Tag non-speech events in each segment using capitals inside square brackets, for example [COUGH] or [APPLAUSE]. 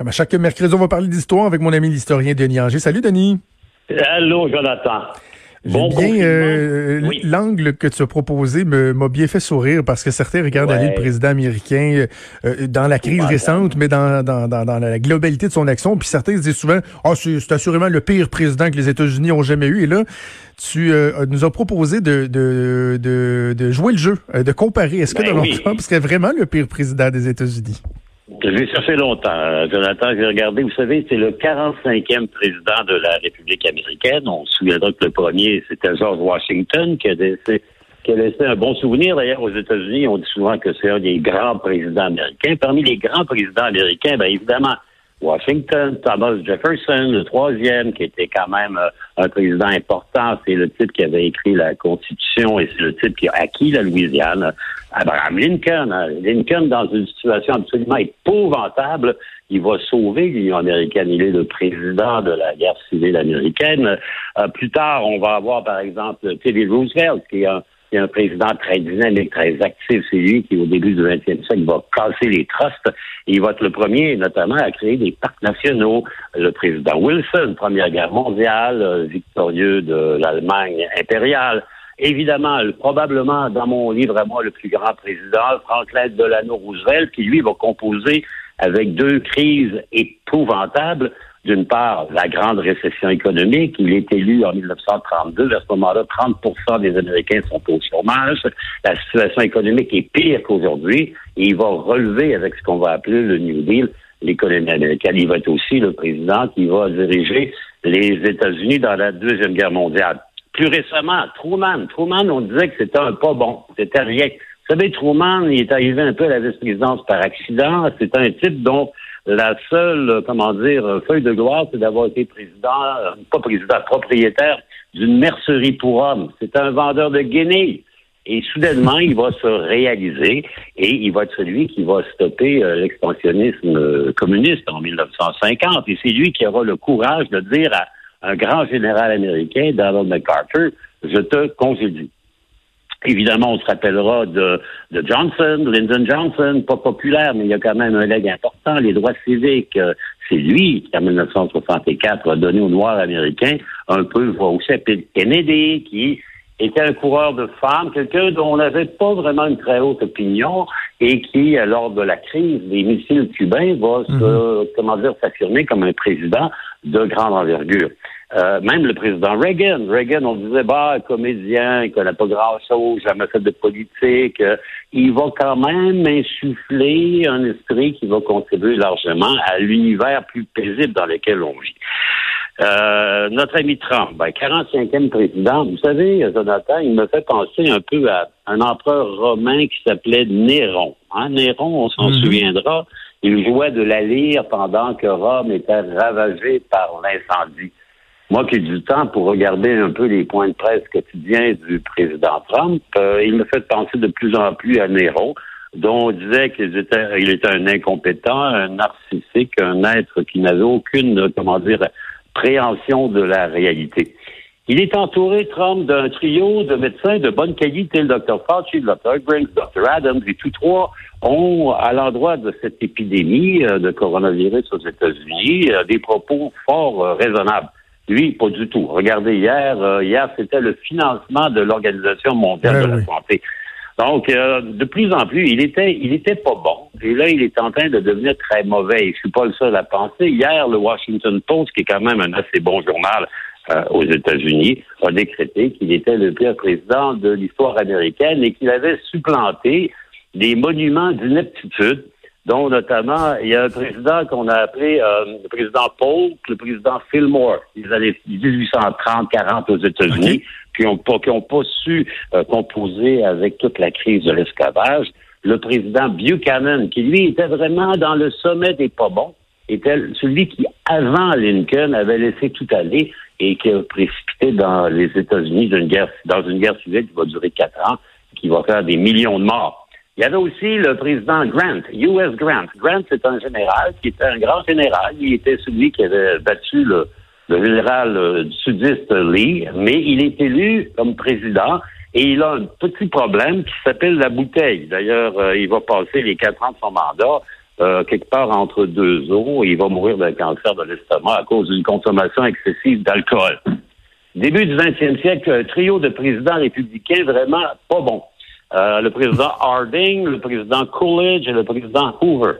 Comme à chaque mercredi, on va parler d'histoire avec mon ami l'historien Denis Anger. Salut Denis. Allô Jonathan. J'aime bien euh, l'angle que tu as proposé m'a bien fait sourire parce que certains regardent aller le président américain euh, dans la crise récente, mais dans, dans, dans, la globalité de son action. Puis certains se disent souvent, ah, c'est assurément le pire président que les États-Unis ont jamais eu. Et là, tu euh, nous as proposé de, de, de, de, jouer le jeu, de comparer. Est-ce que ben Donald Trump serait vraiment le pire président des États-Unis? Ça fait longtemps, euh, Jonathan. J'ai regardé, vous savez, c'est le 45e président de la République américaine. On se souviendra que le premier, c'était George Washington, qui a laissé, qui a laissé un bon souvenir. D'ailleurs, aux États-Unis, on dit souvent que c'est un des grands présidents américains. Parmi les grands présidents américains, bien évidemment, Washington, Thomas Jefferson, le troisième, qui était quand même euh, un président important. C'est le type qui avait écrit la Constitution et c'est le type qui a acquis la Louisiane. Abraham Lincoln. Hein. Lincoln, dans une situation absolument épouvantable, il va sauver l'Union américaine. Il est le président de la guerre civile américaine. Euh, plus tard, on va avoir, par exemple, Teddy Roosevelt, qui est un c'est un président très dynamique, très actif. C'est lui qui, au début du 20e siècle, va casser les trusts. Il va être le premier, notamment, à créer des parcs nationaux. Le président Wilson, Première Guerre mondiale, euh, victorieux de l'Allemagne impériale. Évidemment, probablement, dans mon livre à moi, le plus grand président, Franklin Delano Roosevelt, qui, lui, va composer avec deux crises épouvantables d'une part, la grande récession économique. Il est élu en 1932. À ce moment-là, 30% des Américains sont au chômage. La situation économique est pire qu'aujourd'hui. Et il va relever avec ce qu'on va appeler le New Deal l'économie américaine. Il va être aussi le président qui va diriger les États-Unis dans la Deuxième Guerre mondiale. Plus récemment, Truman. Truman, on disait que c'était un pas bon. C'était rien. Vous savez, Truman, il est arrivé un peu à la vice-présidence par accident. C'est un type dont la seule, comment dire, feuille de gloire, c'est d'avoir été président, euh, pas président, propriétaire d'une mercerie pour hommes. C'est un vendeur de guenilles. Et soudainement, il va se réaliser et il va être celui qui va stopper euh, l'expansionnisme euh, communiste en 1950. Et c'est lui qui aura le courage de dire à un grand général américain, Donald MacArthur, je te congédie. Évidemment, on se rappellera de, de Johnson, Lyndon Johnson, pas populaire, mais il y a quand même un leg important. Les droits civiques, euh, c'est lui qui, en 1964, a donné aux Noirs américains un peu voix au chapitre. Kennedy, qui était un coureur de femmes, quelqu'un dont on n'avait pas vraiment une très haute opinion et qui, euh, lors de la crise des missiles cubains, va se, mhm. comment dire, s'affirmer comme un président de grande envergure. Euh, même le président Reagan. Reagan, on disait, bah, comédien, il connaît pas grand-chose, jamais fait de politique. Euh, il va quand même insuffler un esprit qui va contribuer largement à l'univers plus paisible dans lequel on vit. Euh, notre ami Trump, ben, 45e président, vous savez, Jonathan, il me fait penser un peu à un empereur romain qui s'appelait Néron. Hein, Néron, on s'en mhm. souviendra, il jouait de la lyre pendant que Rome était ravagée par l'incendie. Moi qui ai du temps pour regarder un peu les points de presse quotidiens du président Trump, euh, il me fait penser de plus en plus à Néron, dont on disait qu'il était, il était un incompétent, un narcissique, un être qui n'avait aucune, comment dire, préhension de la réalité. Il est entouré, Trump, d'un trio de médecins de bonne qualité, le Dr. Fauci, le Dr. Griggs, le Dr. Adams, et tous trois ont, à l'endroit de cette épidémie euh, de coronavirus aux États-Unis, euh, des propos fort raisonnables. Lui, pas du tout. Regardez hier, euh, hier c'était le financement de l'Organisation mondiale de la santé. Donc, euh, de plus en plus, il était, il était pas bon. Et là, il est en train de devenir très mauvais. Je suis pas le seul à penser. Hier, le Washington Post, qui est quand même un assez bon journal euh, aux États-Unis, a décrété qu'il était le pire président de l'histoire américaine et qu'il avait supplanté des monuments d'ineptitude dont notamment, il y a un président qu'on a appelé euh, le président Polk, le président Fillmore. Ils allaient 1830-40 aux États-Unis, qui n'ont pas, qui ont pas su euh, composer avec toute la crise de l'esclavage. le président Buchanan, qui lui était vraiment dans le sommet des pas bons, était celui qui, avant Lincoln, avait laissé tout aller et qui a précipité dans les États-Unis guerre, dans une guerre civile qui va durer quatre ans, qui va faire des millions de morts. Il y avait aussi le président Grant, U.S. Grant. Grant, c'est un général qui était un grand général. Il était celui qui avait battu le, général euh, sudiste Lee, mais il est élu comme président et il a un petit problème qui s'appelle la bouteille. D'ailleurs, euh, il va passer les quatre ans de son mandat euh, quelque part entre deux eaux et il va mourir d'un cancer de l'estomac à cause d'une consommation excessive d'alcool. Début du 20e siècle, un trio de présidents républicains vraiment pas bon. Euh, le président Harding, le président Coolidge et le président Hoover.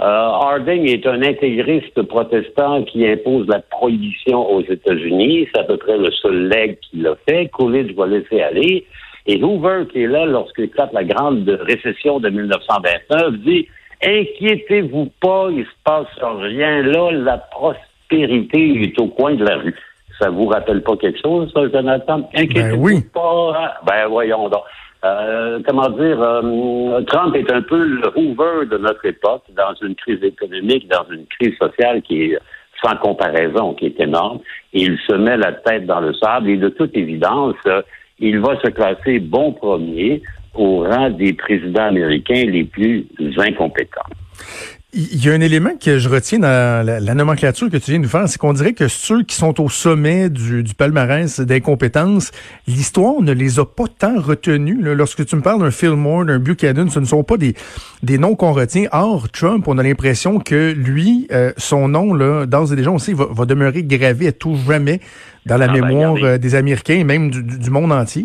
Euh, Harding est un intégriste protestant qui impose la prohibition aux États-Unis. C'est à peu près le seul leg qu'il a fait. Coolidge va laisser aller. Et Hoover, qui est là lorsqu'il éclate la grande récession de 1929, dit Inquiétez-vous pas, il se passe rien. Là, la prospérité est au coin de la rue. Ça vous rappelle pas quelque chose, ça, Jonathan? Ben Inquiétez-vous pas? Hein? Ben voyons donc. Euh, comment dire, euh, Trump est un peu le Hoover de notre époque, dans une crise économique, dans une crise sociale qui est sans comparaison, qui est énorme. Il se met la tête dans le sable et de toute évidence, euh, il va se classer bon premier au rang des présidents américains les plus incompétents. Il y a un élément que je retiens dans la, nomenclature que tu viens de nous faire, c'est qu'on dirait que ceux qui sont au sommet du, du palmarès d'incompétence, l'histoire ne les a pas tant retenus. Lorsque tu me parles d'un Fillmore, d'un Buchanan, ce ne sont pas des, des noms qu'on retient. Or, Trump, on a l'impression que lui, euh, son nom, là, d'ores et déjà, on sait, va, va demeurer gravé à tout jamais dans la ah, ben, mémoire euh, des Américains et même du, du monde entier.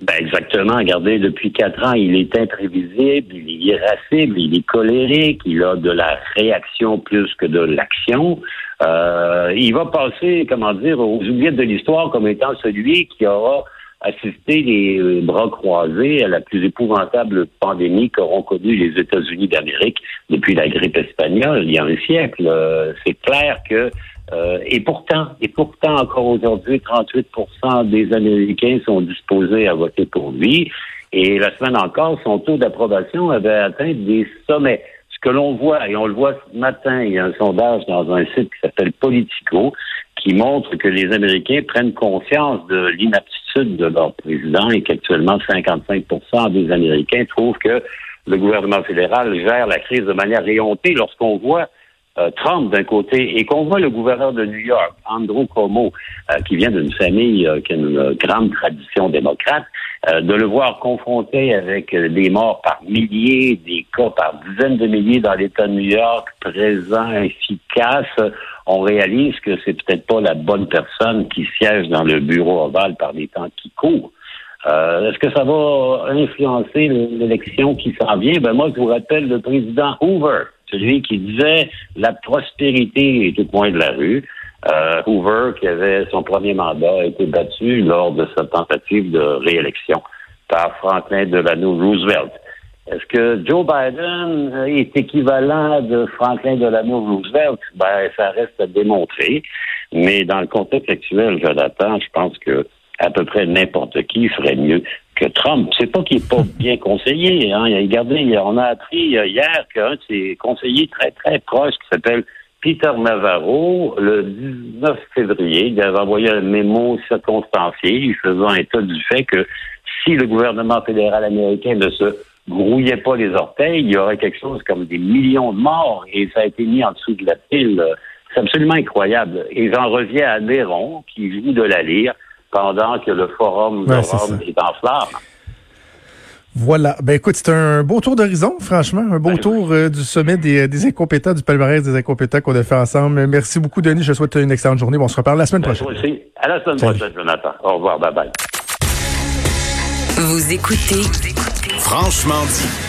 Ben exactement. Regardez, depuis quatre ans, il est imprévisible, il est irascible, il est colérique, il a de la réaction plus que de l'action. Euh, il va passer, comment dire, aux oubliettes de l'histoire comme étant celui qui aura assisté les bras croisés à la plus épouvantable pandémie qu'auront connue les États-Unis d'Amérique depuis la grippe espagnole il y a un siècle. Euh, c'est clair que euh, et pourtant, et pourtant, encore aujourd'hui, 38% des Américains sont disposés à voter pour lui. Et la semaine encore, son taux d'approbation avait atteint des sommets. Ce que l'on voit, et on le voit ce matin, il y a un sondage dans un site qui s'appelle Politico, qui montre que les Américains prennent conscience de l'inaptitude de leur président et qu'actuellement 55 des Américains trouvent que le gouvernement fédéral gère la crise de manière réhontée lorsqu'on voit Trump d'un côté et qu'on voit le gouverneur de New York, Andrew Cuomo, euh, qui vient d'une famille euh, qui a une grande tradition démocrate, de le voir confronté avec des morts par milliers, des cas par dizaines de milliers dans l'État de New York, présent, efficace, on réalise que c'est peut-être pas la bonne personne qui siège dans le bureau ovale par les temps qui courent. Est-ce que ça va influencer l'élection qui s'en vient? Ben moi, je vous rappelle le président Hoover celui qui disait la prospérité est au coin de la rue. Euh, Hoover, qui avait son premier mandat, a été battu lors de sa tentative de réélection par Franklin Delano Roosevelt. Est-ce que Joe Biden est équivalent de Franklin Delano Roosevelt? Ben, ça reste à démontrer. Mais dans le contexte actuel, Jonathan, je pense que à peu près n'importe qui ferait mieux que Trump. C'est pas qu'il est pas [LAUGHS] bien conseillé. Hein. Regardez, on a appris euh, hier qu'un de ses conseillers très, très proches, qui s'appelle Peter Navarro, le 19 février, il avait envoyé un mémo circonstancié faisant état du fait que si le gouvernement fédéral américain ne se grouillait pas les orteils, il y aurait quelque chose comme des millions de morts et ça a été mis en dessous de la pile. C'est absolument incroyable. Et j'en reviens à Néron, qui joue de la lire pendant que le forum de Rome est, en flamme. Voilà. Ben écoute, c'est un beau tour d'horizon, franchement, un beau ben tour euh, du sommet des, des, incompétents, du palmarès des incompétents qu'on a fait ensemble. Merci beaucoup, Denis. Je te souhaite une excellente journée. on se reparle la semaine ben, prochaine. aussi. À la semaine prochaine, Jonathan. Au revoir. Bye bye. Vous écoutez Franchement dit.